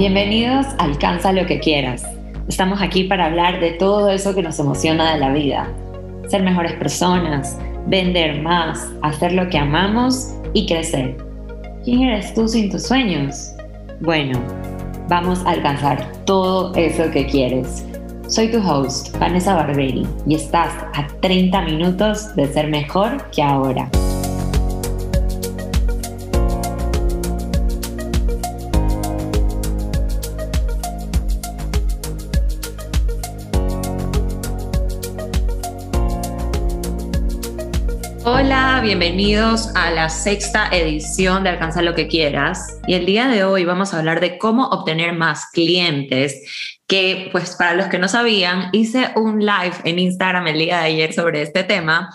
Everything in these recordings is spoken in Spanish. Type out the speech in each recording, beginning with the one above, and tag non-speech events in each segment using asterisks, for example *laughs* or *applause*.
Bienvenidos a Alcanza lo que quieras. Estamos aquí para hablar de todo eso que nos emociona de la vida. Ser mejores personas, vender más, hacer lo que amamos y crecer. ¿Quién eres tú sin tus sueños? Bueno, vamos a alcanzar todo eso que quieres. Soy tu host, Vanessa Barberi, y estás a 30 minutos de ser mejor que ahora. Bienvenidos a la sexta edición de Alcanza lo que quieras. Y el día de hoy vamos a hablar de cómo obtener más clientes. Que, pues, para los que no sabían, hice un live en Instagram el día de ayer sobre este tema.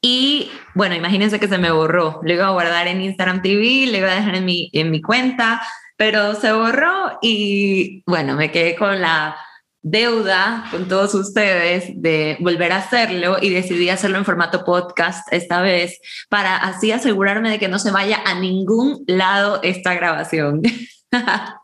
Y bueno, imagínense que se me borró. Lo iba a guardar en Instagram TV, lo iba a dejar en mi, en mi cuenta, pero se borró y bueno, me quedé con la deuda con todos ustedes de volver a hacerlo y decidí hacerlo en formato podcast esta vez para así asegurarme de que no se vaya a ningún lado esta grabación. *laughs*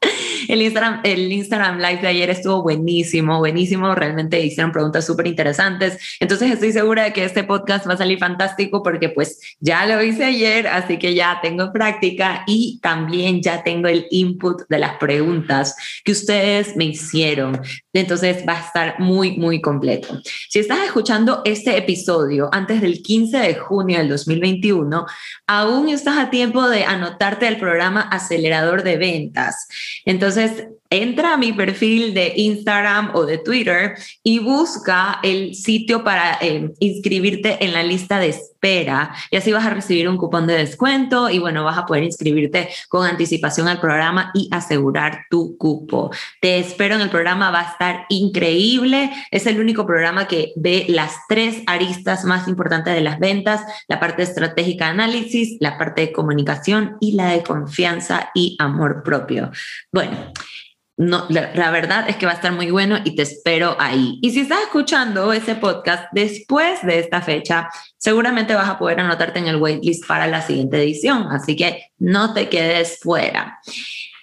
el, Instagram, el Instagram Live de ayer estuvo buenísimo, buenísimo. Realmente hicieron preguntas súper interesantes. Entonces estoy segura de que este podcast va a salir fantástico porque pues ya lo hice ayer, así que ya tengo práctica y también ya tengo el input de las preguntas que ustedes me hicieron. Entonces va a estar muy, muy completo. Si estás escuchando este episodio antes del 15 de junio del 2021, aún estás a tiempo de anotarte al programa Acelerador de Ventas. Entonces, entonces, entra a mi perfil de Instagram o de Twitter y busca el sitio para eh, inscribirte en la lista de espera y así vas a recibir un cupón de descuento y bueno, vas a poder inscribirte con anticipación al programa y asegurar tu cupo. Te espero en el programa, va a estar increíble. Es el único programa que ve las tres aristas más importantes de las ventas, la parte estratégica de análisis, la parte de comunicación y la de confianza y amor propio. Bueno, no, la, verdad es que va a estar muy bueno y te espero ahí. Y si estás escuchando ese podcast después de esta fecha, seguramente vas a poder anotarte en el waitlist para la siguiente edición, así que no te quedes fuera.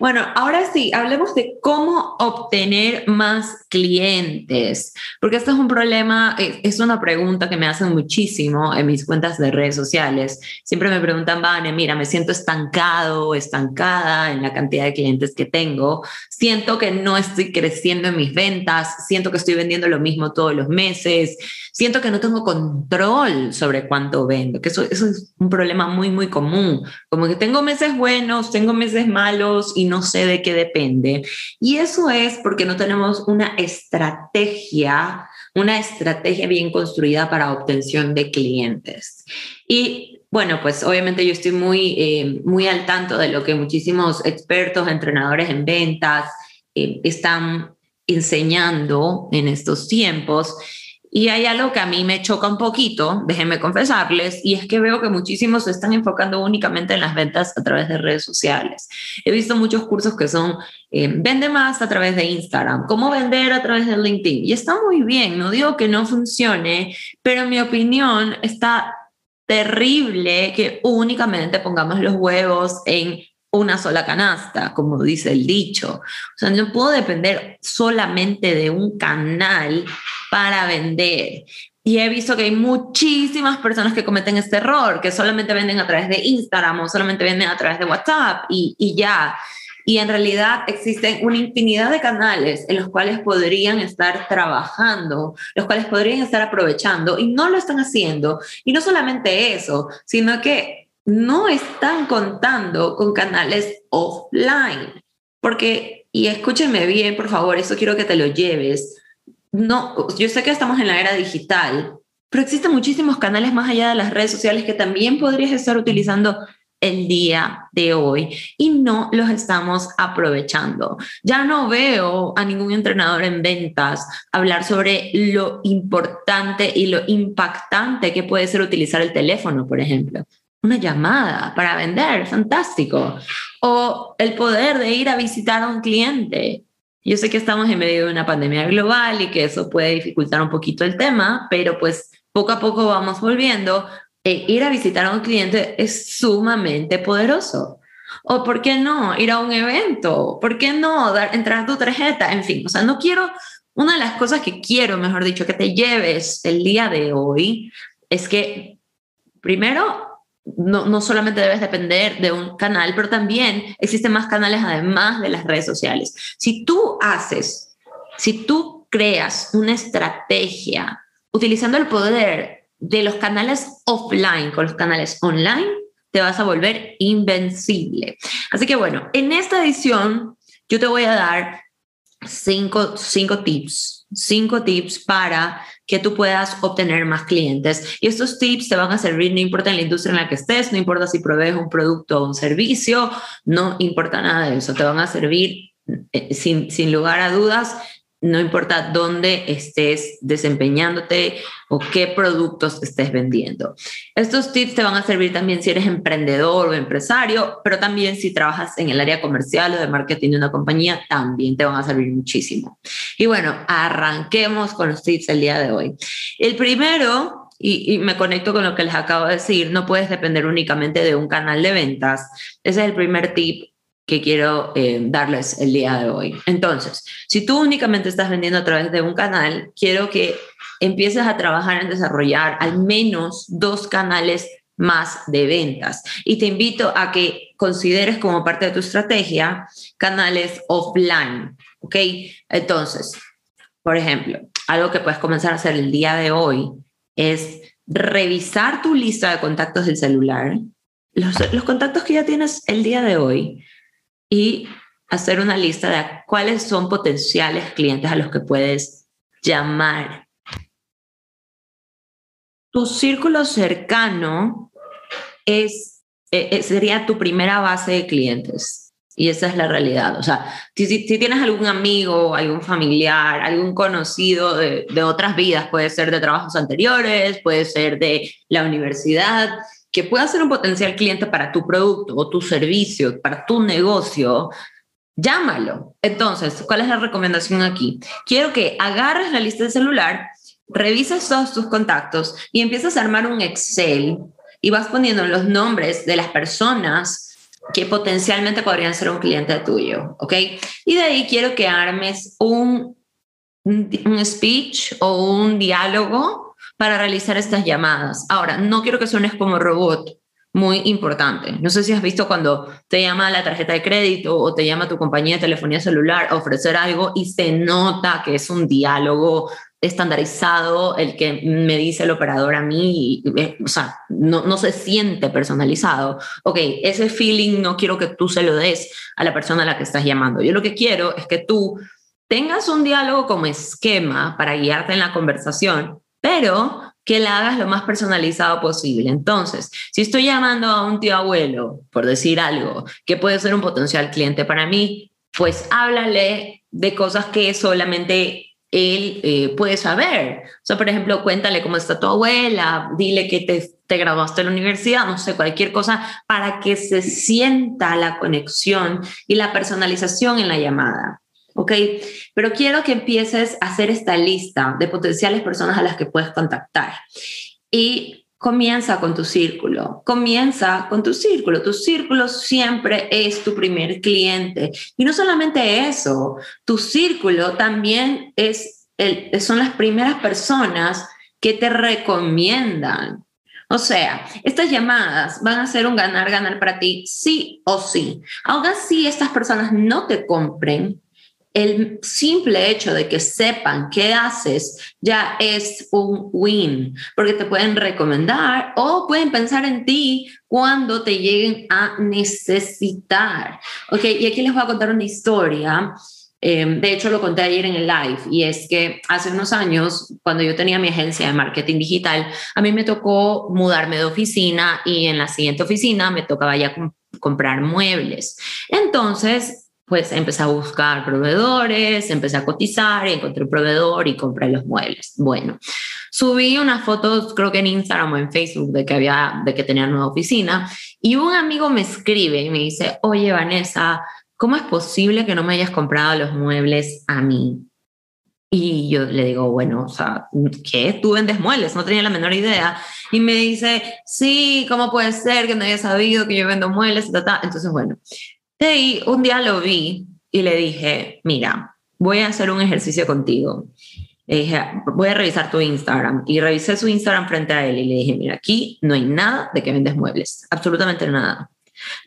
Bueno, ahora sí, hablemos de cómo obtener más clientes, porque esto es un problema, eh, es una pregunta que me hacen muchísimo en mis cuentas de redes sociales. Siempre me preguntan, Vane, mira, me siento estancado, estancada en la cantidad de clientes que tengo, siento que no estoy creciendo en mis ventas, siento que estoy vendiendo lo mismo todos los meses, siento que no tengo control sobre cuánto vendo, que eso, eso es un problema muy, muy común, como que tengo meses buenos, tengo meses malos y no sé de qué depende. Y eso es porque no tenemos una estrategia, una estrategia bien construida para obtención de clientes. Y bueno, pues obviamente yo estoy muy, eh, muy al tanto de lo que muchísimos expertos, entrenadores en ventas eh, están enseñando en estos tiempos. Y hay algo que a mí me choca un poquito, déjenme confesarles, y es que veo que muchísimos se están enfocando únicamente en las ventas a través de redes sociales. He visto muchos cursos que son eh, vende más a través de Instagram, cómo vender a través de LinkedIn. Y está muy bien, no digo que no funcione, pero en mi opinión está terrible que únicamente pongamos los huevos en una sola canasta, como dice el dicho. O sea, no puedo depender solamente de un canal para vender. Y he visto que hay muchísimas personas que cometen este error, que solamente venden a través de Instagram o solamente venden a través de WhatsApp y, y ya. Y en realidad existen una infinidad de canales en los cuales podrían estar trabajando, los cuales podrían estar aprovechando y no lo están haciendo. Y no solamente eso, sino que no están contando con canales offline. Porque, y escúchenme bien, por favor, eso quiero que te lo lleves. No, yo sé que estamos en la era digital, pero existen muchísimos canales más allá de las redes sociales que también podrías estar utilizando el día de hoy y no los estamos aprovechando. Ya no veo a ningún entrenador en ventas hablar sobre lo importante y lo impactante que puede ser utilizar el teléfono, por ejemplo una llamada para vender, fantástico. O el poder de ir a visitar a un cliente. Yo sé que estamos en medio de una pandemia global y que eso puede dificultar un poquito el tema, pero pues poco a poco vamos volviendo. E ir a visitar a un cliente es sumamente poderoso. O por qué no ir a un evento, por qué no dar, entrar tu tarjeta, en fin, o sea, no quiero, una de las cosas que quiero, mejor dicho, que te lleves el día de hoy es que primero no, no, solamente debes depender de un canal, pero también existen más canales además de las redes sociales. Si tú haces, si tú creas una estrategia utilizando el poder de los canales offline con los canales online, te vas a volver invencible. Así que bueno, en esta edición yo te voy a dar cinco, cinco tips, cinco tips para que tú puedas obtener más clientes. Y estos tips te van a servir, no importa en la industria en la que estés, no importa si provees un producto o un servicio, no importa nada de eso, te van a servir eh, sin, sin lugar a dudas no importa dónde estés desempeñándote o qué productos estés vendiendo. Estos tips te van a servir también si eres emprendedor o empresario, pero también si trabajas en el área comercial o de marketing de una compañía, también te van a servir muchísimo. Y bueno, arranquemos con los tips del día de hoy. El primero y, me conecto con lo que les acabo de decir, no puedes depender únicamente de un canal de ventas. Ese es el primer tip que quiero eh, darles el día de hoy. Entonces, si tú únicamente estás vendiendo a través de un canal, quiero que empieces a trabajar en desarrollar al menos dos canales más de ventas. Y te invito a que consideres como parte de tu estrategia canales offline, ¿ok? Entonces, por ejemplo, algo que puedes comenzar a hacer el día de hoy es revisar tu lista de contactos del celular, los, los contactos que ya tienes el día de hoy, y hacer una lista de cuáles son potenciales clientes a los que puedes llamar. Tu círculo cercano es, e, e, sería tu primera base de clientes. Y esa es la realidad. O sea, si, tienes algún amigo, algún familiar, algún conocido de otras vidas, puede ser de trabajos anteriores, puede ser de la universidad, que pueda ser un potencial cliente para tu producto o tu servicio, para tu negocio, llámalo. Entonces, ¿cuál es la recomendación aquí? Quiero que agarres la lista de celular, revises todos tus contactos y empieces a armar un Excel y vas poniendo los nombres de las personas que potencialmente podrían ser un cliente tuyo, ¿ok? Y de ahí quiero que armes un, un speech o un diálogo para realizar estas llamadas. Ahora, no quiero que suenes como robot, muy importante. No sé si has visto cuando te llama la tarjeta de crédito o te llama tu compañía de telefonía celular a ofrecer algo y se nota que es un diálogo estandarizado el que me dice el operador a mí, eh, o sea, no, no se siente personalizado. Ok, ese feeling no quiero que tú se lo des a la persona a la que estás llamando. Yo lo que quiero es que tú tengas un diálogo como esquema para guiarte en la conversación pero que la hagas lo más personalizado posible. Entonces, si estoy llamando a un tío abuelo, por decir algo, que puede ser un potencial cliente para mí, pues háblale de cosas que solamente él eh, puede saber. O sea, por ejemplo, cuéntale cómo está tu abuela, dile que te, te graduaste en la universidad, no sé, cualquier cosa, para que se sienta la conexión y la personalización en la llamada. ¿Ok? Pero quiero que empieces a hacer esta lista de potenciales personas a las que puedes contactar. Y comienza con tu círculo, comienza con tu círculo. Tu círculo siempre es tu primer cliente. Y no solamente eso, tu círculo también es el, son las primeras personas que te recomiendan. O sea, estas llamadas van a ser un ganar-ganar para ti, sí o sí. Aún así, estas personas no te compren, el simple hecho de que sepan qué haces ya es un win, porque te pueden recomendar o pueden pensar en ti cuando te lleguen a necesitar. Ok, y aquí les voy a contar una historia. Em, de hecho, lo conté ayer en el live y es que hace unos años, cuando yo tenía mi agencia de marketing digital, a mí me tocó mudarme de oficina y en la siguiente oficina me tocaba ya comprar muebles. Entonces, pues empecé a buscar proveedores, empecé a cotizar, encontré un proveedor y compré los muebles. Bueno, subí unas fotos, creo que en Instagram o en Facebook, de que había, de que tenía nueva oficina y un amigo me escribe y me dice, oye Vanessa, ¿cómo es posible que no me hayas comprado los muebles a mí? Y yo le digo, bueno, o sea, ¿qué? Tú vendes muebles, no tenía la menor idea. Y me dice, sí, ¿cómo puede ser que no haya sabido que yo vendo muebles? Entonces, bueno, ahí un día lo vi y le dije, mira, voy a hacer un ejercicio contigo. Le dije, voy a revisar tu Instagram. Y revisé su Instagram frente a él y le dije, mira, aquí no hay nada de que vendes muebles, absolutamente nada.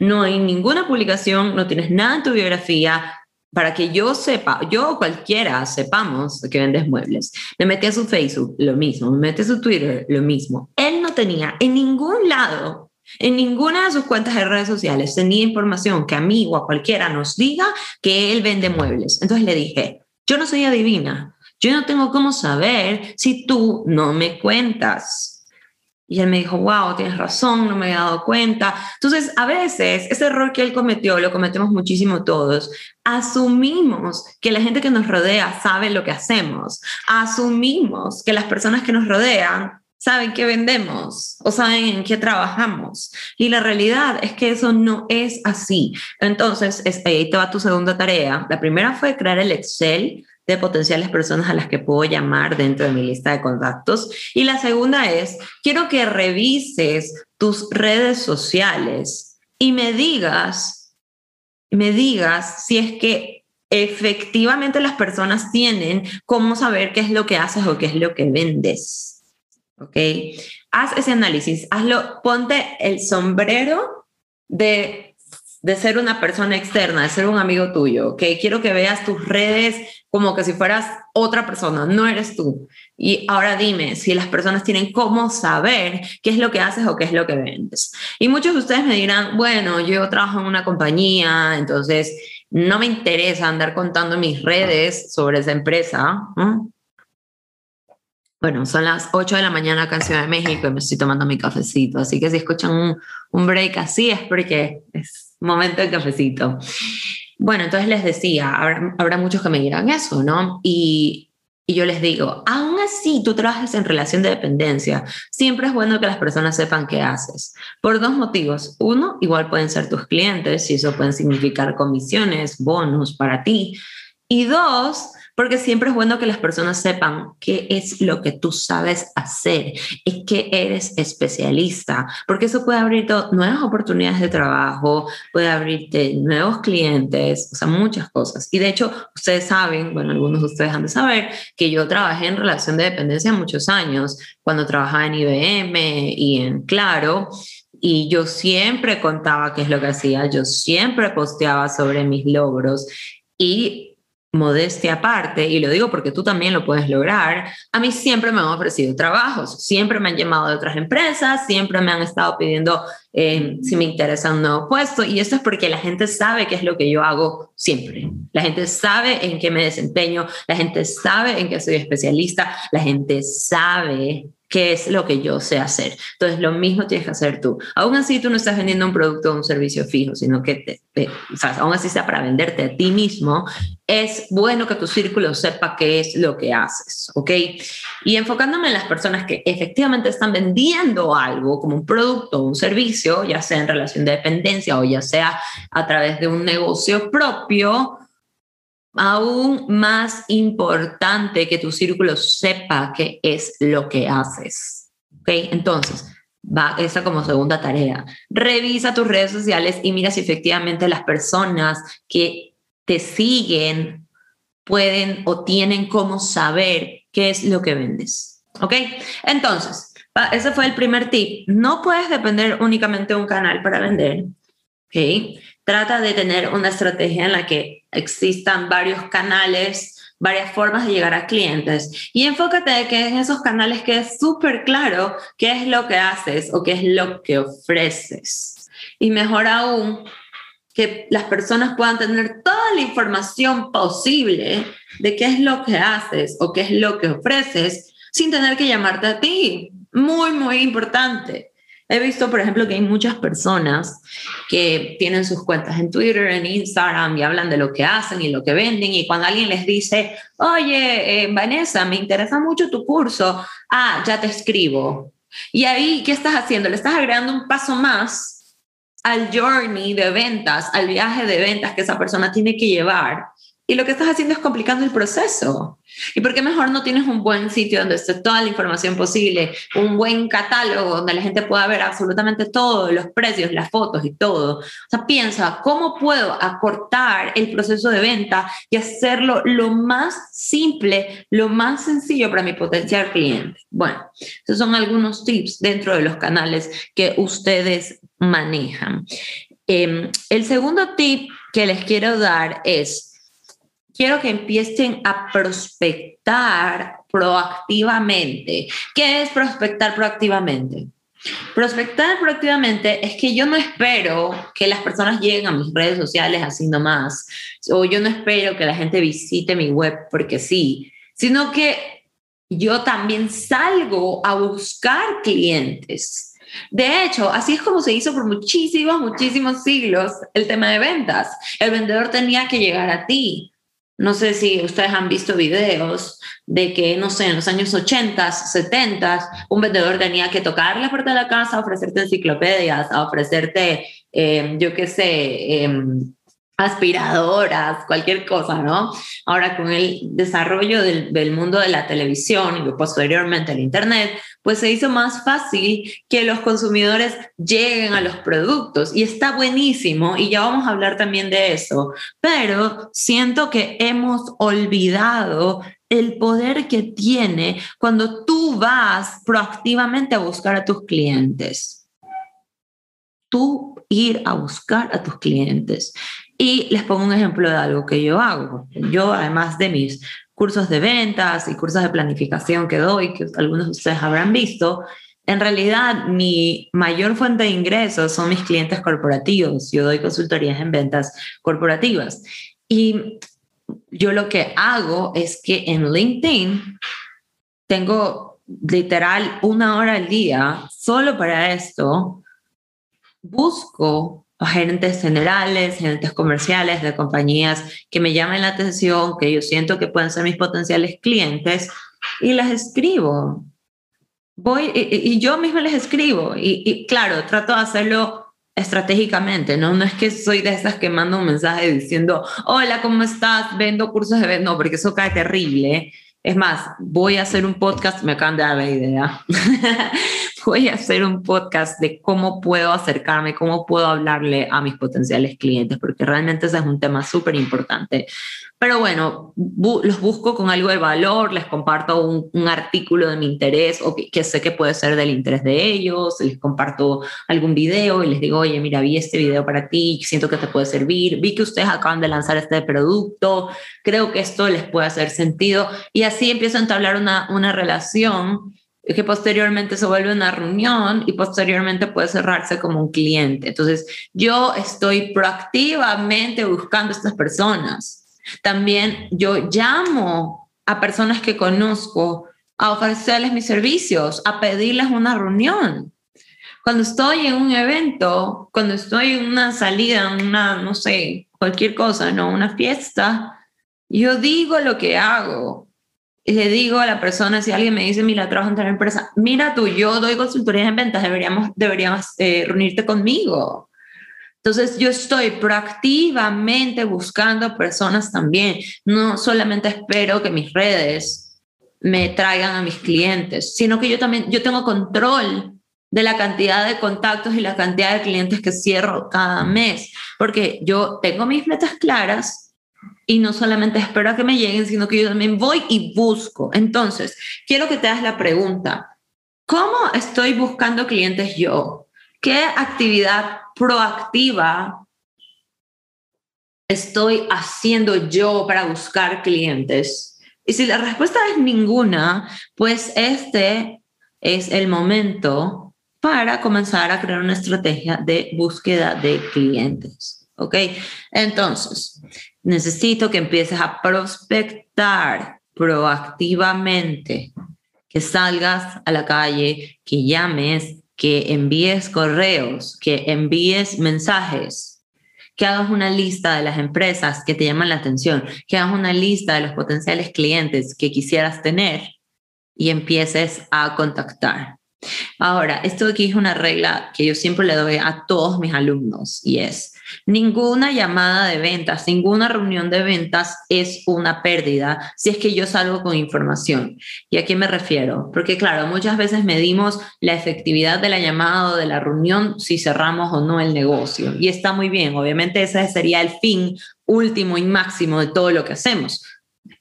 No hay ninguna publicación, no tienes nada en tu biografía, para que yo sepa, yo o cualquiera sepamos que vendes muebles. Me metí a su Facebook, lo mismo, me metí a su Twitter, lo mismo. Él no tenía en ningún lado, en ninguna de sus cuentas de redes sociales, tenía información que a mí o a cualquiera nos diga que él vende muebles. Entonces le dije, yo no soy adivina, yo no tengo cómo saber si tú no me cuentas. Y él me dijo, wow, tienes razón, no me había dado cuenta. Entonces, a veces, ese error que él cometió, lo cometemos muchísimo todos. Asumimos que la gente que nos rodea sabe lo que hacemos. Asumimos que las personas que nos rodean saben qué vendemos o saben en qué trabajamos. Y la realidad es que eso no es así. Entonces, ahí te va tu segunda tarea. La primera fue crear el Excel de potenciales personas a las que puedo llamar dentro de mi lista de contactos. Y la segunda es, quiero que revises tus redes sociales y me digas, me digas si es que efectivamente las personas tienen cómo saber qué es lo que haces o qué es lo que vendes. ¿Ok? Haz ese análisis, hazlo, ponte el sombrero de de ser una persona externa, de ser un amigo tuyo, ¿ok? Quiero que veas tus redes como que si fueras otra persona, no eres tú. Y ahora dime si las personas tienen cómo saber qué es lo que haces o qué es lo que vendes. Y muchos de ustedes me dirán, bueno, yo trabajo en una compañía, entonces no me interesa andar contando mis redes sobre esa empresa. Bueno, son las 8 de la mañana acá en Ciudad de México y me estoy tomando mi cafecito, así que si escuchan un, un break así es porque es momento de cafecito. Bueno, entonces les decía, habrá, muchos que me dirán eso, ¿no? Y, yo les digo, aún así tú trabajas en relación de dependencia, siempre es bueno que las personas sepan qué haces. Por dos motivos. Uno, igual pueden ser tus clientes y eso pueden significar comisiones, bonos para ti. Y dos, porque siempre es bueno que las personas sepan qué es lo que tú sabes hacer y que eres especialista, porque eso puede abrirte nuevas oportunidades de trabajo, puede abrirte nuevos clientes, o sea, muchas cosas. Y de hecho, ustedes saben, bueno, algunos de ustedes han de saber que yo trabajé en relación de dependencia muchos años, cuando trabajaba en IBM y en Claro, y yo siempre contaba qué es lo que hacía, yo siempre posteaba sobre mis logros y modestia aparte, y lo digo porque tú también lo puedes lograr, a mí siempre me han ofrecido trabajos, siempre me han llamado de otras empresas, siempre me han estado pidiendo eh, si me interesa un nuevo puesto, y esto es porque la gente sabe qué es lo que yo hago siempre. La gente sabe en qué me desempeño, la gente sabe en qué soy especialista, la gente sabe qué es lo que yo sé hacer. Entonces, lo mismo tienes que hacer tú. Aún así, tú no estás vendiendo un producto o un servicio fijo, sino que, te, o sea, aún así sea para venderte a ti mismo, es bueno que tu círculo sepa qué es lo que haces, ¿ok? Y enfocándome en las personas que efectivamente están vendiendo algo como un producto o un servicio, ya sea en relación de dependencia o ya sea a través de un negocio propio, aún más importante que tu círculo sepa qué es lo que haces. ¿Ok? Entonces, va esa como segunda tarea. Revisa tus redes sociales y mira si efectivamente las personas que te siguen pueden o tienen cómo saber qué es lo que vendes. ¿Ok? Entonces, ese fue el primer tip. No puedes depender únicamente de un canal para vender. Trata de tener una estrategia en la que existan varios canales, varias formas de llegar a clientes y enfócate que en esos canales quede súper claro qué es lo que haces o qué es lo que ofreces. Y mejor aún, que las personas puedan tener toda la información posible de qué es lo que haces o qué es lo que ofreces sin tener que llamarte a ti. Muy, muy importante. He visto, por ejemplo, que hay muchas personas que tienen sus cuentas en Twitter, en Instagram y hablan de lo que hacen y lo que venden. Y cuando alguien les dice, oye, eh, Vanessa, me interesa mucho tu curso, ah, ya te escribo. Y ahí, ¿qué estás haciendo? Le estás agregando un paso más al journey de ventas, al viaje de ventas que esa persona tiene que llevar y lo que estás haciendo es complicando el proceso. ¿Y por qué mejor no tienes un buen sitio donde esté toda la información posible, un buen catálogo donde la gente pueda ver absolutamente todo, los precios, las fotos y todo? O sea, piensa, ¿cómo puedo acortar el proceso de venta y hacerlo lo más simple, lo más sencillo para mi potencial cliente? Bueno, esos son algunos tips dentro de los canales que ustedes manejan. Em, el segundo tip que les quiero dar es, quiero que empiecen a prospectar proactivamente. ¿Qué es prospectar proactivamente? Prospectar proactivamente es que yo no espero que las personas lleguen a mis redes sociales así nomás, o yo no espero que la gente visite mi web porque sí, sino que yo también salgo a buscar clientes. De hecho, así es como se hizo por muchísimos, muchísimos siglos el tema de ventas. El vendedor tenía que llegar a ti. No sé si ustedes han visto videos de que, no sé, en los años 80, 70, un vendedor tenía que tocar la puerta de la casa, ofrecerte enciclopedias, ofrecerte, eh, yo qué sé, em, aspiradoras, cualquier cosa, ¿no? Ahora con el desarrollo del, mundo de la televisión y posteriormente el Internet, pues se hizo más fácil que los consumidores lleguen a los productos y está buenísimo y ya vamos a hablar también de eso, pero siento que hemos olvidado el poder que tiene cuando tú vas proactivamente a buscar a tus clientes. Tú ir a buscar a tus clientes. Y les pongo un ejemplo de algo que yo hago. Yo, además de mis cursos de ventas y cursos de planificación que doy, que algunos de ustedes habrán visto, en realidad mi mayor fuente de ingresos son mis clientes corporativos. Yo doy consultorías en ventas corporativas. Y yo lo que hago es que en LinkedIn tengo literal una hora al día solo para esto. Busco gerentes generales, gerentes comerciales de compañías que me llamen la atención, que yo siento que pueden ser mis potenciales clientes y las escribo. Voy y, yo misma les escribo y, claro, trato de hacerlo estratégicamente, ¿no? No es que soy de esas que mando un mensaje diciendo, hola, ¿cómo estás? Vendo cursos de. No, porque eso cae terrible. Es más, voy a hacer un podcast, me acaban de dar la idea. *laughs* voy a hacer un podcast de cómo puedo acercarme, cómo puedo hablarle a mis potenciales clientes, porque realmente ese es un tema súper importante. Pero bueno, los busco con algo de valor, les comparto un, artículo de mi interés o que, sé que puede ser del interés de ellos, les comparto algún video y les digo, oye, mira, vi este video para ti, siento que te puede servir, vi que ustedes acaban de lanzar este producto, creo que esto les puede hacer sentido y así empiezo a entablar una, una relación que posteriormente se vuelve una reunión y posteriormente puede cerrarse como un cliente. Entonces, yo estoy proactivamente buscando a estas personas. También yo llamo a personas que conozco a ofrecerles mis servicios, a pedirles una reunión. Cuando estoy en un evento, cuando estoy en una salida, una, no sé, cualquier cosa, ¿no? Una fiesta, yo digo lo que hago le digo a la persona, si alguien me dice, mira, trabajo en tal empresa, mira tú, yo doy consultorías en ventas, deberíamos, deberíamos eh, reunirte conmigo. Entonces yo estoy proactivamente buscando personas también, no solamente espero que mis redes me traigan a mis clientes, sino que yo también, yo tengo control de la cantidad de contactos y la cantidad de clientes que cierro cada mes, porque yo tengo mis metas claras, y no solamente espero a que me lleguen, sino que yo también voy y busco. Entonces, quiero que te hagas la pregunta, ¿cómo estoy buscando clientes yo? ¿Qué actividad proactiva estoy haciendo yo para buscar clientes? Y si la respuesta es ninguna, pues este es el momento para comenzar a crear una estrategia de búsqueda de clientes. ¿Ok? Entonces, necesito que empieces a prospectar proactivamente, que salgas a la calle, que llames, que envíes correos, que envíes mensajes, que hagas una lista de las empresas que te llaman la atención, que hagas una lista de los potenciales clientes que quisieras tener y empieces a contactar. Ahora, esto aquí es una regla que yo siempre le doy a todos mis alumnos y es, ninguna llamada de ventas, ninguna reunión de ventas es una pérdida si es que yo salgo con información. ¿Y a qué me refiero? Porque claro, muchas veces medimos la efectividad de la llamada o de la reunión si cerramos o no el negocio. Y está muy bien, obviamente ese sería el fin último y máximo de todo lo que hacemos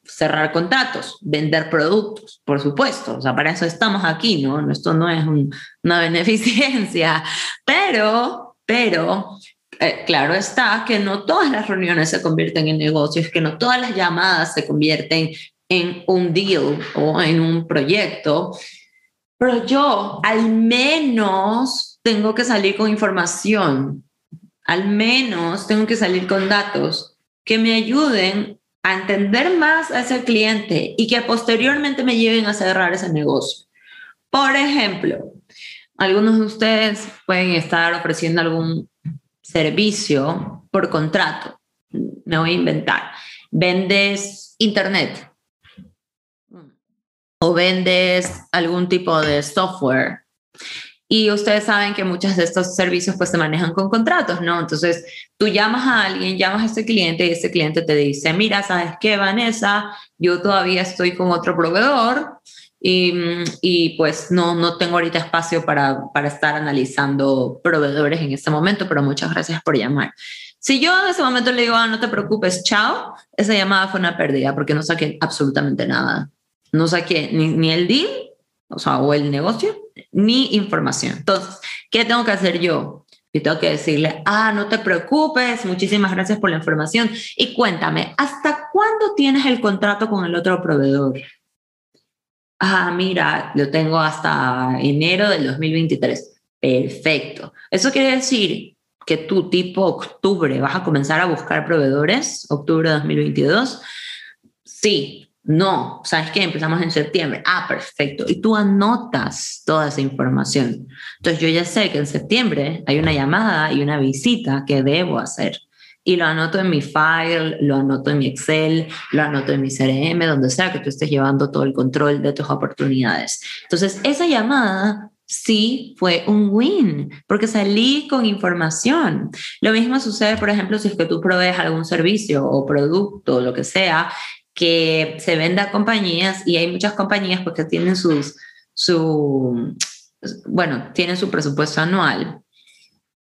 cerrar contratos, vender productos, por supuesto. O sea, para eso estamos aquí, ¿no? Esto no es una *laughs* beneficencia, pero, pero, eh, claro está que no todas las reuniones se convierten en negocios, que no todas las llamadas se convierten en un deal o en un proyecto, pero yo al menos tengo que salir con información, al menos tengo que salir con datos que me ayuden a entender más a ese cliente y que posteriormente me lleven a cerrar ese negocio. Por ejemplo, algunos de ustedes pueden estar ofreciendo algún servicio por contrato. Me voy a inventar. Vendes internet o vendes algún tipo de software y ustedes saben que muchos de estos servicios pues se manejan con contratos, ¿no? Entonces tú llamas a alguien, llamas a este cliente y ese cliente te dice, mira, ¿sabes qué, Vanessa? Yo todavía estoy con otro proveedor y, y pues no, no tengo ahorita espacio para, para estar analizando proveedores en este momento, pero muchas gracias por llamar. Si yo en ese momento le digo, ah, no te preocupes, chao, esa llamada fue una pérdida porque no saqué absolutamente nada. No saqué ni, ni el deal, o sea, o el negocio, ni información. Entonces, ¿qué tengo que hacer yo? Yo tengo que decirle, ah, no te preocupes, muchísimas gracias por la información. Y cuéntame, ¿hasta cuándo tienes el contrato con el otro proveedor? Ah, mira, lo tengo hasta enero del 2023. Perfecto. Eso quiere decir que tú tipo octubre vas a comenzar a buscar proveedores, octubre de 2022. Sí, no, ¿sabes qué? Empezamos en septiembre. Ah, perfecto. Y tú anotas toda esa información. Entonces yo ya sé que en septiembre hay una llamada y una visita que debo hacer. Y lo anoto en mi file, lo anoto en mi Excel, lo anoto en mi CRM, donde sea que tú estés llevando todo el control de tus oportunidades. Entonces, esa llamada sí fue un win, porque salí con información. Lo mismo sucede, por ejemplo, si es que tú provees algún servicio o producto, lo que sea, que se venda a compañías y hay muchas compañías porque que tienen sus, su, bueno, tienen su presupuesto anual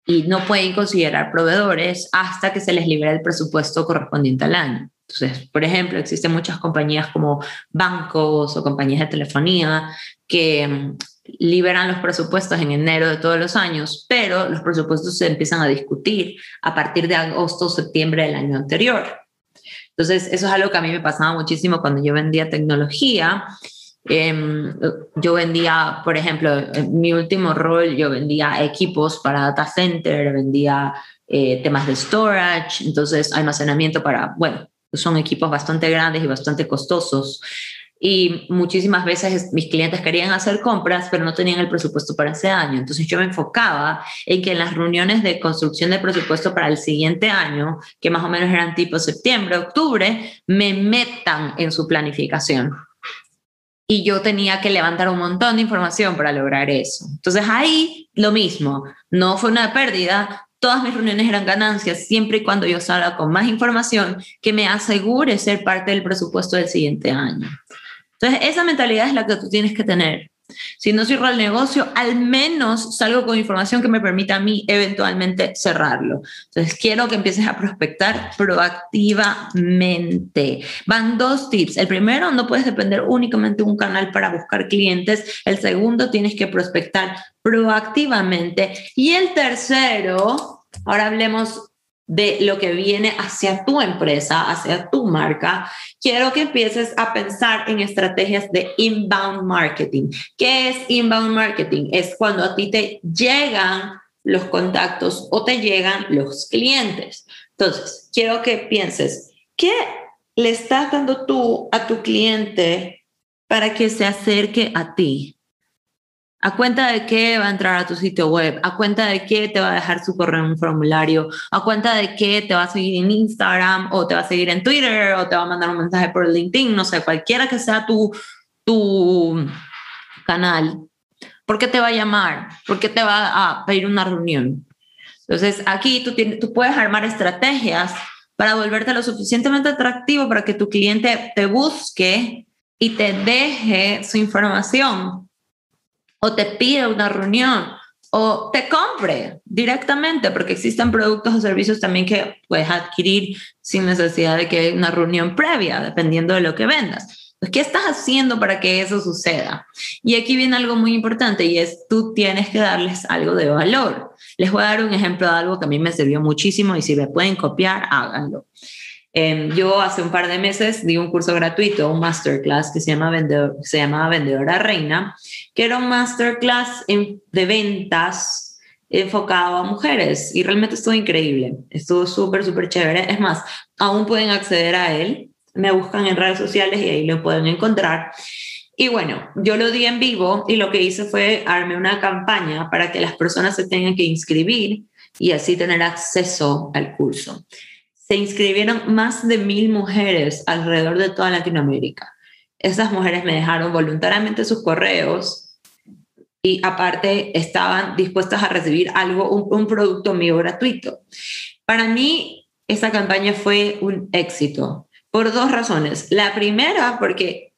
y no pueden considerar proveedores hasta que se les libere el presupuesto correspondiente al año. Entonces, por ejemplo, existen muchas compañías como bancos o compañías de telefonía que mm, liberan los presupuestos en enero de todos los años, pero los presupuestos se empiezan a discutir a partir de agosto o septiembre del año anterior. Entonces, eso es algo que a mí me pasaba muchísimo cuando yo vendía tecnología. Em, yo vendía, por ejemplo, en mi último rol, yo vendía equipos para data center, vendía eh, temas de storage, entonces almacenamiento para, bueno, son equipos bastante grandes y bastante costosos y muchísimas veces mis clientes querían hacer compras, pero no tenían el presupuesto para ese año. Entonces yo me enfocaba en que en las reuniones de construcción de presupuesto para el siguiente año, que más o menos eran tipo septiembre, octubre, me metan en su planificación. Y yo tenía que levantar un montón de información para lograr eso. Entonces ahí lo mismo, no fue una pérdida, todas mis reuniones eran ganancias, siempre y cuando yo salga con más información que me asegure ser parte del presupuesto del siguiente año. Entonces, esa mentalidad es la que tú tienes que tener. Si no cierro el negocio, al menos salgo con información que me permita a mí eventualmente cerrarlo. Entonces, quiero que empieces a prospectar proactivamente. Van dos tips. El primero, no puedes depender únicamente de un canal para buscar clientes. El segundo, tienes que prospectar proactivamente. Y el tercero, ahora hablemos de lo que viene hacia tu empresa, hacia tu marca, quiero que empieces a pensar en estrategias de inbound marketing. ¿Qué es inbound marketing? Es cuando a ti te llegan los contactos o te llegan los clientes. Entonces, quiero que pienses, ¿qué le estás dando tú a tu cliente para que se acerque a ti? ¿A cuenta de qué va a entrar a tu sitio web? ¿A cuenta de qué te va a dejar su correo en un formulario? ¿A cuenta de qué te va a seguir en Instagram o te va a seguir en Twitter o te va a mandar un mensaje por LinkedIn? No sé, cualquiera que sea tu, tu canal. ¿Por qué te va a llamar? ¿Por qué te va a pedir una reunión? Entonces, aquí tú, tú puedes armar estrategias para volverte lo suficientemente atractivo para que tu cliente te busque y te deje su información o te pida una reunión o te compre directamente, porque existen productos o servicios también que puedes adquirir sin necesidad de que haya una reunión previa, dependiendo de lo que vendas. Pues, ¿Qué estás haciendo para que eso suceda? Y aquí viene algo muy importante y es tú tienes que darles algo de valor. Les voy a dar un ejemplo de algo que a mí me sirvió muchísimo y si me pueden copiar, háganlo. Em, yo hace un par de meses di un curso gratuito, un masterclass que se, llama Vendedor, se llamaba Vendedora Reina, que era un masterclass de ventas enfocado a mujeres y realmente estuvo increíble, estuvo súper, súper chévere. Es más, aún pueden acceder a él, me buscan en redes sociales y ahí lo pueden encontrar. Y bueno, yo lo di en vivo y lo que hice fue armé una campaña para que las personas se tengan que inscribir y así tener acceso al curso se inscribieron más de mil mujeres alrededor de toda Latinoamérica. Esas mujeres me dejaron voluntariamente sus correos y aparte estaban dispuestas a recibir algo, un, producto mío gratuito. Para mí, esa campaña fue un éxito por dos razones. La primera, porque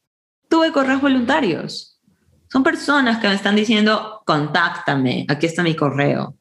tuve correos voluntarios. Son personas que me están diciendo, contáctame, aquí está mi correo.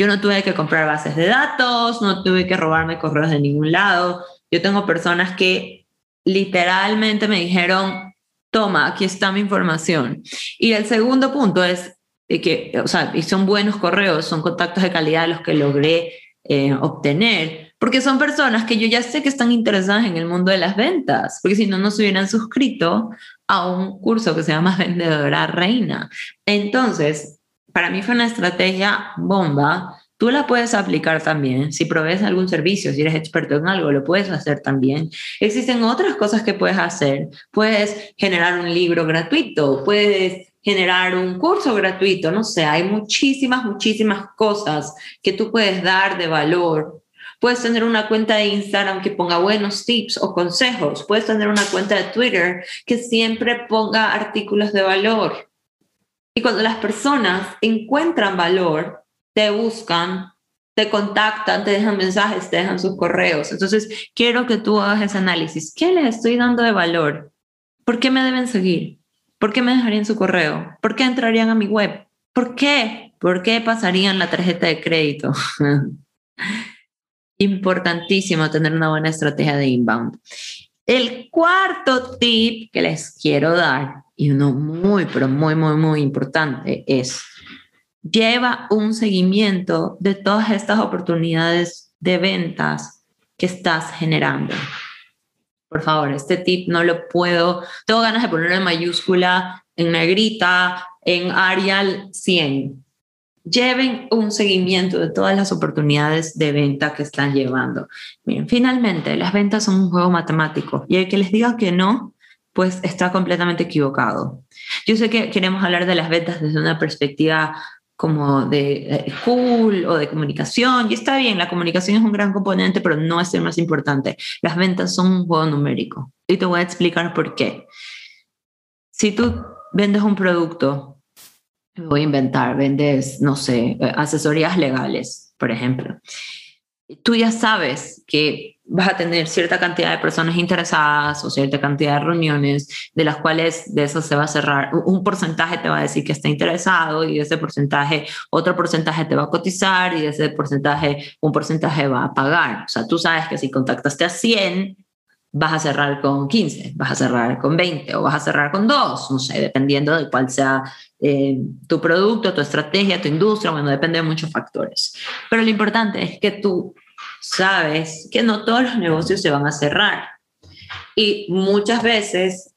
Yo no tuve que comprar bases de datos, no tuve que robarme correos de ningún lado. Yo tengo personas que literalmente me dijeron, toma, aquí está mi información. Y el segundo punto es que, o sea, y son buenos correos, son contactos de calidad los que logré eh, obtener, porque son personas que yo ya sé que están interesadas en el mundo de las ventas, porque si no, no se hubieran suscrito a un curso que se llama Vendedora Reina. Entonces, para mí fue una estrategia bomba. Tú la puedes aplicar también. Si provees algún servicio, si eres experto en algo, lo puedes hacer también. Existen otras cosas que puedes hacer. Puedes generar un libro gratuito, puedes generar un curso gratuito, no sé, hay muchísimas, muchísimas cosas que tú puedes dar de valor. Puedes tener una cuenta de Instagram que ponga buenos tips o consejos. Puedes tener una cuenta de Twitter que siempre ponga artículos de valor y cuando las personas encuentran valor, te buscan, te contactan, te dejan mensajes, te dejan sus correos. Entonces, quiero que tú hagas ese análisis. ¿Qué les estoy dando de valor? ¿Por qué me deben seguir? ¿Por qué me dejarían su correo? ¿Por qué entrarían a mi web? ¿Por qué? ¿Por qué pasarían la tarjeta de crédito? *laughs* Importantísimo tener una buena estrategia de inbound. El cuarto tip que les quiero dar y uno muy, pero muy, muy, muy importante es, lleva un seguimiento de todas estas oportunidades de ventas que estás generando. Por favor, este tip no lo puedo, tengo ganas de ponerlo en mayúscula, en negrita, en Arial 100. Lleven un seguimiento de todas las oportunidades de venta que están llevando. Bien, finalmente, las ventas son un juego matemático y el que les diga que no, pues está completamente equivocado. Yo sé que queremos hablar de las ventas desde una perspectiva como de cool o de comunicación, y está bien, la comunicación es un gran componente, pero no es el más importante. Las ventas son un juego numérico. Y te voy a explicar por qué. Si tú vendes un producto, me voy a inventar, vendes, no sé, asesorías legales, por ejemplo, tú ya sabes que vas a tener cierta cantidad de personas interesadas o cierta cantidad de reuniones, de las cuales de eso se va a cerrar. Un porcentaje te va a decir que está interesado y ese porcentaje otro porcentaje te va a cotizar y ese porcentaje un porcentaje va a pagar. O sea, tú sabes que si contactaste a 100, vas a cerrar con 15, vas a cerrar con 20 o vas a cerrar con 2, no sé, dependiendo de cuál sea eh, tu producto, tu estrategia, tu industria, bueno, depende de muchos factores. Pero lo importante es que tú sabes que no todos los negocios se van a cerrar. Y muchas veces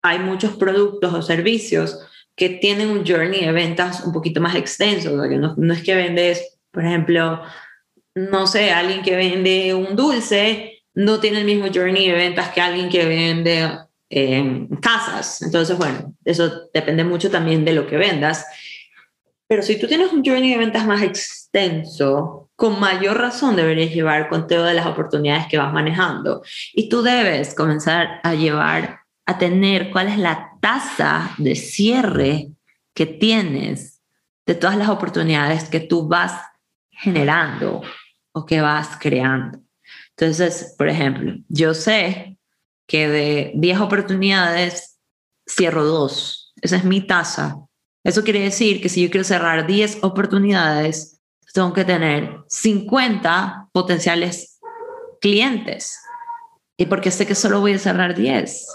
hay muchos productos o servicios que tienen un journey de ventas un poquito más extenso, no, no es que vendes, por ejemplo, no sé, alguien que vende un dulce no tiene el mismo journey de ventas que alguien que vende eh, casas. Entonces, bueno, eso depende mucho también de lo que vendas. Pero si tú tienes un journey de ventas más extenso, con mayor razón deberías llevar conteo de las oportunidades que vas manejando. Y tú debes comenzar a llevar, a tener cuál es la tasa de cierre que tienes de todas las oportunidades que tú vas generando o que vas creando. Entonces, por ejemplo, yo sé que de 10 oportunidades cierro dos. Esa es mi tasa. Eso quiere decir que si yo quiero cerrar 10 oportunidades, tengo que tener 50 potenciales clientes. Y porque sé que solo voy a cerrar 10.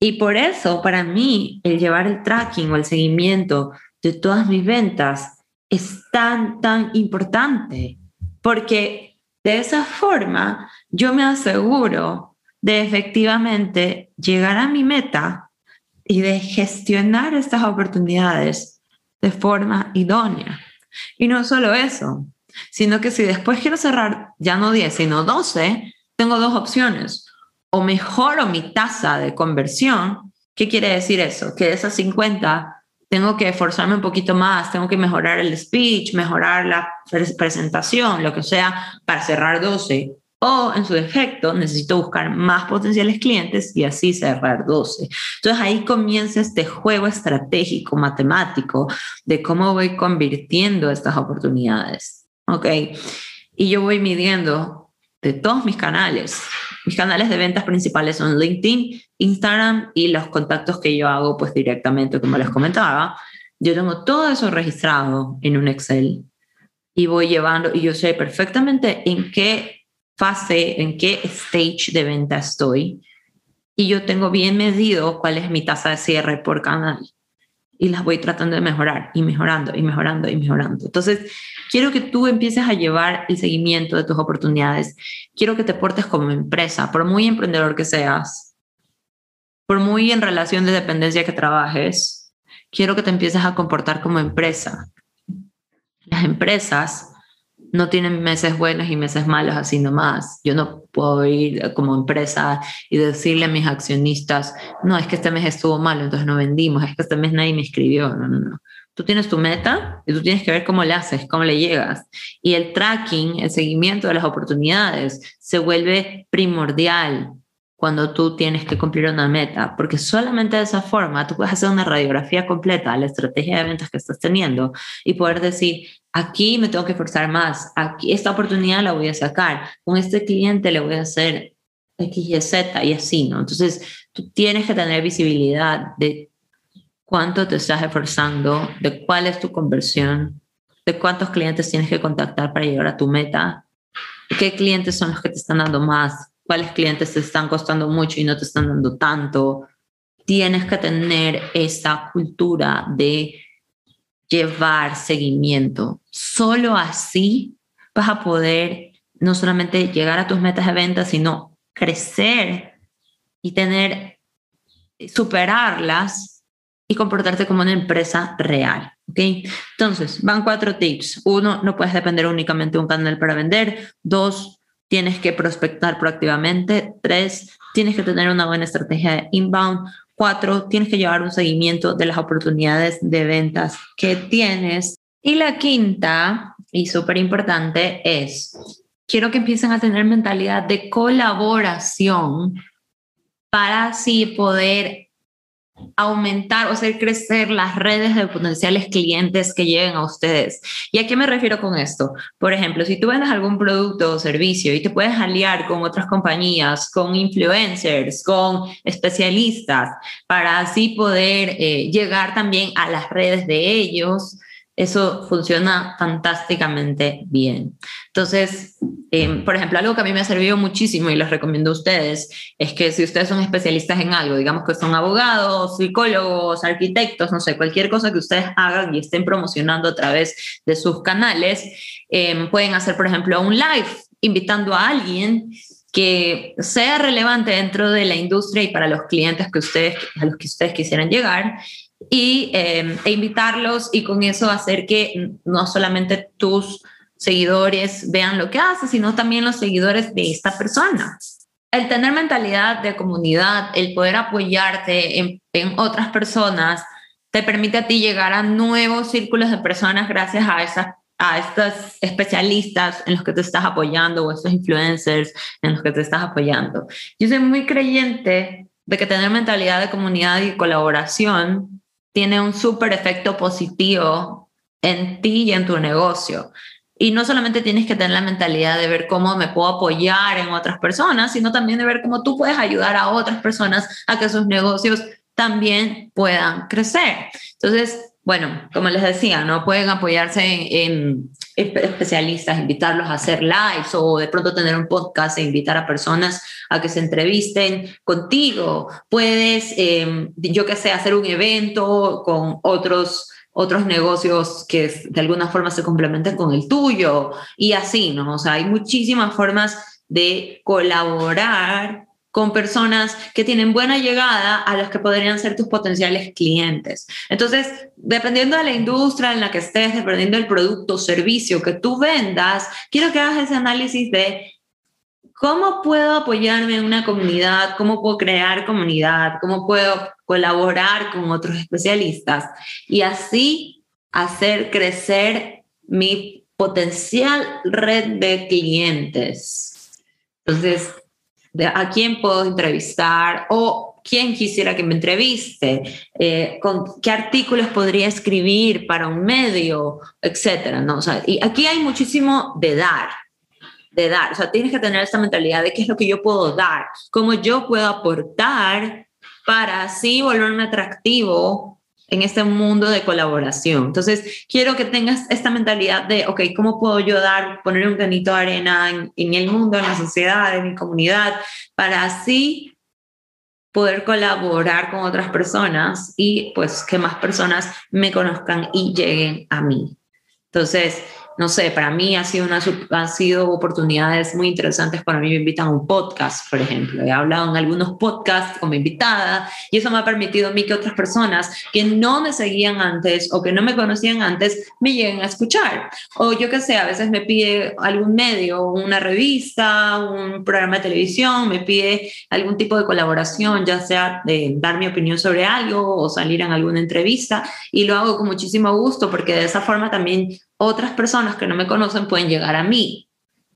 Y por eso, para mí, el llevar el tracking o el seguimiento de todas mis ventas es tan, tan importante. Porque de esa forma, yo me aseguro de efectivamente llegar a mi meta y de gestionar estas oportunidades de forma idónea. Y no solo eso, sino que si después quiero cerrar ya no 10, sino 12, tengo dos opciones. O mejoro mi tasa de conversión. ¿Qué quiere decir eso? Que de esas 50 tengo que esforzarme un poquito más, tengo que mejorar el speech, mejorar la presentación, lo que sea, para cerrar 12 o en su defecto necesito buscar más potenciales clientes y así cerrar 12. Entonces ahí comienza este juego estratégico, matemático, de cómo voy convirtiendo estas oportunidades. ¿Ok? Y yo voy midiendo de todos mis canales. Mis canales de ventas principales son LinkedIn, Instagram y los contactos que yo hago pues directamente, como les comentaba. Yo tengo todo eso registrado en un Excel y voy llevando y yo sé perfectamente en qué fase, en qué stage de venta estoy y yo tengo bien medido cuál es mi tasa de cierre por canal y las voy tratando de mejorar y mejorando y mejorando y mejorando. Entonces, quiero que tú empieces a llevar el seguimiento de tus oportunidades. Quiero que te portes como empresa, por muy emprendedor que seas, por muy en relación de dependencia que trabajes, quiero que te empieces a comportar como empresa. Las empresas no tienen meses buenos y meses malos así nomás. Yo no puedo ir como empresa y decirle a mis accionistas, no, es que este mes estuvo malo, entonces no vendimos, es que este mes nadie me escribió. No, no, no. Tú tienes tu meta y tú tienes que ver cómo le haces, cómo le llegas. Y el tracking, el seguimiento de las oportunidades se vuelve primordial cuando tú tienes que cumplir una meta, porque solamente de esa forma tú puedes hacer una radiografía completa de la estrategia de ventas que estás teniendo y poder decir, aquí me tengo que esforzar más, aquí esta oportunidad la voy a sacar, con este cliente le voy a hacer X, Y, Z y así, ¿no? Entonces, tú tienes que tener visibilidad de cuánto te estás esforzando, de cuál es tu conversión, de cuántos clientes tienes que contactar para llegar a tu meta, qué clientes son los que te están dando más, cuáles clientes te están costando mucho y no te están dando tanto. Tienes que tener esa cultura de llevar seguimiento. Solo así vas a poder no solamente llegar a tus metas de venta, sino crecer y tener, superarlas y comportarte como una empresa real. ¿ok? Entonces, van cuatro tips. Uno, no puedes depender únicamente de un canal para vender. Dos, tienes que prospectar proactivamente. Tres, tienes que tener una buena estrategia de inbound. Cuatro, tienes que llevar un seguimiento de las oportunidades de ventas que tienes. Y la quinta, y súper importante, es, quiero que empiecen a tener mentalidad de colaboración para así poder aumentar o hacer crecer las redes de potenciales clientes que lleguen a ustedes. ¿Y a qué me refiero con esto? Por ejemplo, si tú vendes algún producto o servicio y te puedes aliar con otras compañías, con influencers, con especialistas, para así poder eh, llegar también a las redes de ellos, eso funciona fantásticamente bien. Entonces, em, por ejemplo, algo que a mí me ha servido muchísimo y les recomiendo a ustedes es que si ustedes son especialistas en algo, digamos que son abogados, psicólogos, arquitectos, no sé, cualquier cosa que ustedes hagan y estén promocionando a través de sus canales, em, pueden hacer, por ejemplo, un live invitando a alguien que sea relevante dentro de la industria y para los clientes que ustedes, a los que ustedes quisieran llegar y, em, e invitarlos y con eso hacer que no solamente tus seguidores vean lo que haces, sino también los seguidores de esta persona. El tener mentalidad de comunidad, el poder apoyarte en, en otras personas, te permite a ti llegar a nuevos círculos de personas gracias a esas a estos especialistas en los que te estás apoyando o estos influencers en los que te estás apoyando. Yo soy muy creyente de que tener mentalidad de comunidad y colaboración tiene un súper efecto positivo en ti y en tu negocio. Y no solamente tienes que tener la mentalidad de ver cómo me puedo apoyar en otras personas, sino también de ver cómo tú puedes ayudar a otras personas a que sus negocios también puedan crecer. Entonces, bueno, como les decía, no pueden apoyarse en, especialistas, invitarlos a hacer lives o de pronto tener un podcast e invitar a personas a que se entrevisten contigo. Puedes, em, yo qué sé, hacer un evento con otros otros negocios que de alguna forma se complementen con el tuyo y así, ¿no? O sea, hay muchísimas formas de colaborar con personas que tienen buena llegada a los que podrían ser tus potenciales clientes. Entonces, dependiendo de la industria en la que estés, dependiendo del producto o servicio que tú vendas, quiero que hagas ese análisis de cómo puedo apoyarme en una comunidad, cómo puedo crear comunidad, cómo puedo colaborar con otros especialistas y así hacer crecer mi potencial red de clientes. Entonces, a quién puedo entrevistar o quién quisiera que me entreviste, eh, con qué artículos podría escribir para un medio, etcétera, ¿no? y aquí hay muchísimo de dar, de dar, o sea, tienes que tener esta mentalidad de qué es lo que yo puedo dar, cómo yo puedo aportar para así volverme atractivo en este mundo de colaboración. Entonces, quiero que tengas esta mentalidad de, ok, ¿cómo puedo yo dar, poner un granito de arena en, en el mundo, en la sociedad, en mi comunidad, para así poder colaborar con otras personas y pues que más personas me conozcan y lleguen a mí. Entonces, no sé, para mí ha sido una, han sido oportunidades muy interesantes cuando a mí me invitan a un podcast, por ejemplo. He hablado en algunos podcasts como invitada y eso me ha permitido a mí que otras personas que no me seguían antes o que no me conocían antes me lleguen a escuchar. O yo qué sé, a veces me pide algún medio, una revista, un programa de televisión, me pide algún tipo de colaboración, ya sea de dar mi opinión sobre algo o salir en alguna entrevista y lo hago con muchísimo gusto porque de esa forma también otras personas que no me conocen pueden llegar a mí.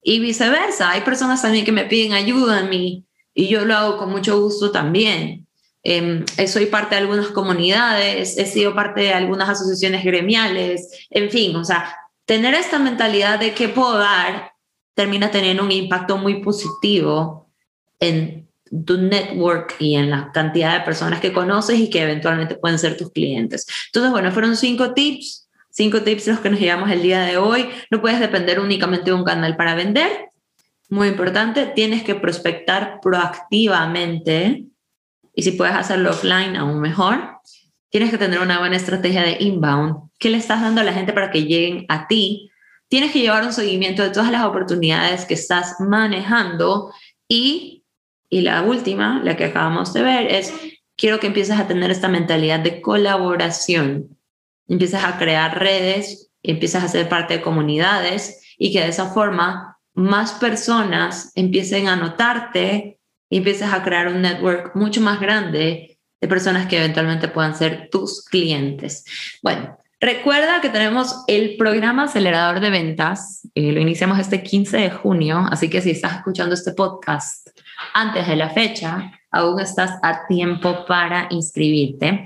Y viceversa, hay personas también que me piden ayuda a mí y yo lo hago con mucho gusto también. Eh, soy parte de algunas comunidades, he sido parte de algunas asociaciones gremiales, en fin, o sea, tener esta mentalidad de que puedo dar termina teniendo un impacto muy positivo en tu network y en la cantidad de personas que conoces y que eventualmente pueden ser tus clientes. Entonces, bueno, fueron cinco tips Cinco tips los que nos llevamos el día de hoy. No puedes depender únicamente de un canal para vender. Muy importante, tienes que prospectar proactivamente y si puedes hacerlo offline, aún mejor. Tienes que tener una buena estrategia de inbound. ¿Qué le estás dando a la gente para que lleguen a ti? Tienes que llevar un seguimiento de todas las oportunidades que estás manejando y, y la última, la que acabamos de ver, es quiero que empieces a tener esta mentalidad de colaboración empiezas a crear redes, empiezas a ser parte de comunidades y que de esa forma más personas empiecen a notarte y empieces a crear un network mucho más grande de personas que eventualmente puedan ser tus clientes. Bueno, recuerda que tenemos el programa acelerador de ventas, eh, lo iniciamos este 15 de junio, así que si estás escuchando este podcast antes de la fecha, aún estás a tiempo para inscribirte.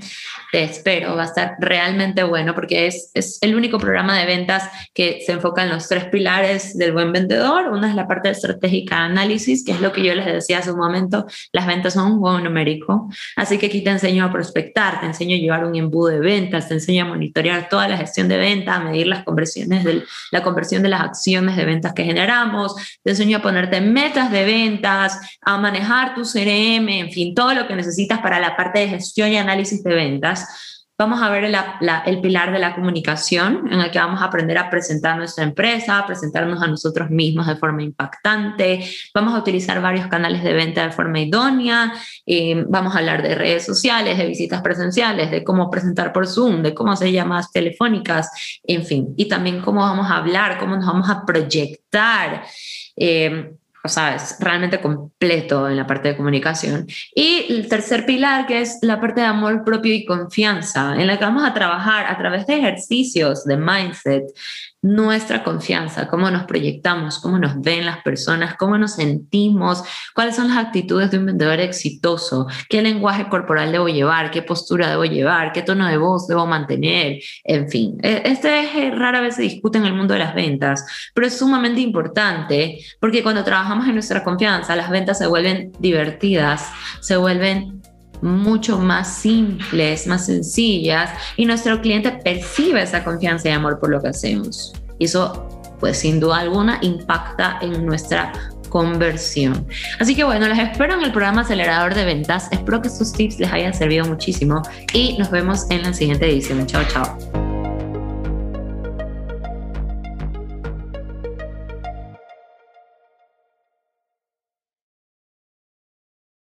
Te espero, va a estar realmente bueno porque es, es el único programa de ventas que se enfoca en los tres pilares del buen vendedor. Una es la parte de estratégica análisis, que es lo que yo les decía hace un momento, las ventas son un juego numérico, así que aquí te enseño a prospectar, te enseño a llevar un embudo de ventas, te enseño a monitorear toda la gestión de venta, a medir las conversiones de la conversión de las acciones de ventas que generamos, te enseño a ponerte metas de ventas, a manejar tu CRM, en fin, todo lo que necesitas para la parte de gestión y análisis de ventas. Vamos a ver el pilar de la comunicación, en el que vamos a aprender a presentar nuestra empresa, a presentarnos a nosotros mismos de forma impactante. Vamos a utilizar varios canales de venta de forma idónea. Eh, vamos a hablar de redes sociales, de visitas presenciales, de cómo presentar por Zoom, de cómo hacer llamadas telefónicas, en fin. Y también cómo vamos a hablar, cómo nos vamos a proyectar. Eh, o sea, es realmente completo en la parte de comunicación. Y el tercer pilar, que es la parte de amor propio y confianza, en la que vamos a trabajar a través de ejercicios de mindset, nuestra confianza, cómo nos proyectamos, cómo nos ven las personas, cómo nos sentimos, cuáles son las actitudes de un vendedor exitoso, qué lenguaje corporal debo llevar, qué postura debo llevar, qué tono de voz debo mantener, en fin. E, este eje rara vez se discute en el mundo de las ventas, pero es sumamente importante porque cuando trabajamos en nuestra confianza, las ventas se vuelven divertidas, se vuelven mucho más simples, más sencillas y nuestro cliente percibe esa confianza y amor por lo que hacemos. Y eso, pues sin duda alguna, impacta en nuestra conversión. Así que bueno, los espero en el programa Acelerador de Ventas. Espero que estos tips les hayan servido muchísimo y nos vemos en la siguiente edición. Chao, chao.